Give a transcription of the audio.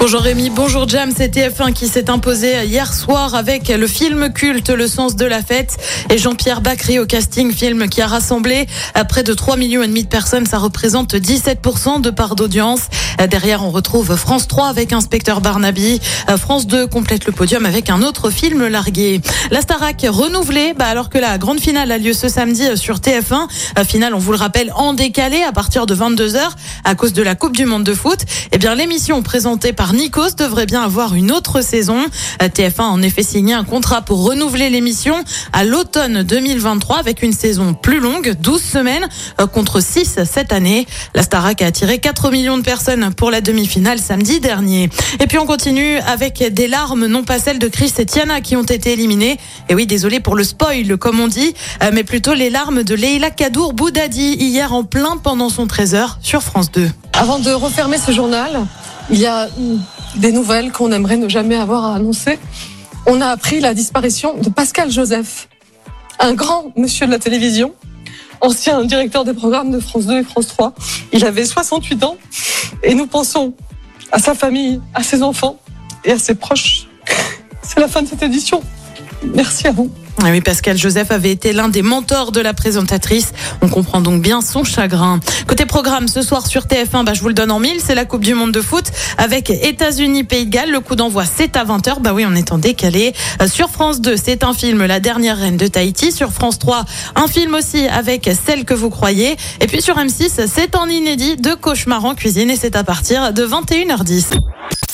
Bonjour Rémi, bonjour Jam, c'est TF1 qui s'est imposé hier soir avec le film culte Le sens de la fête et Jean-Pierre Bacry au casting, film qui a rassemblé près de 3 millions et demi de personnes, ça représente 17% de part d'audience. Derrière, on retrouve France 3 avec Inspecteur Barnaby, France 2 complète le podium avec un autre film largué. La Starac renouvelée, bah alors que la grande finale a lieu ce samedi sur TF1, finale on vous le rappelle en décalé à partir de 22h à cause de la Coupe du monde de foot. Eh bien l'émission présentée par Nikos devrait bien avoir une autre saison. TF1 a en effet signé un contrat pour renouveler l'émission à l'automne 2023 avec une saison plus longue, 12 semaines euh, contre 6 cette année. La Starac a attiré 4 millions de personnes pour la demi-finale samedi dernier. Et puis on continue avec des larmes, non pas celles de Chris et Tiana qui ont été éliminées. Et oui, désolé pour le spoil, comme on dit, euh, mais plutôt les larmes de Leila Kadour Boudadi hier en plein pendant son 13h sur France 2. Avant de refermer ce journal, il y a des nouvelles qu'on aimerait ne jamais avoir à annoncer. On a appris la disparition de Pascal Joseph, un grand monsieur de la télévision, ancien directeur des programmes de France 2 et France 3. Il avait 68 ans et nous pensons à sa famille, à ses enfants et à ses proches. C'est la fin de cette édition. Merci à vous. Ah oui, Pascal Joseph avait été l'un des mentors de la présentatrice. On comprend donc bien son chagrin. Côté programme, ce soir sur TF1, bah, je vous le donne en mille, c'est la Coupe du Monde de foot avec États-Unis, Pays de Galles. Le coup d'envoi, c'est à 20h. Bah oui, on est en décalé. Euh, sur France 2, c'est un film, La dernière reine de Tahiti. Sur France 3, un film aussi avec Celle que vous croyez. Et puis sur M6, c'est en inédit de Cauchemar en cuisine et c'est à partir de 21h10.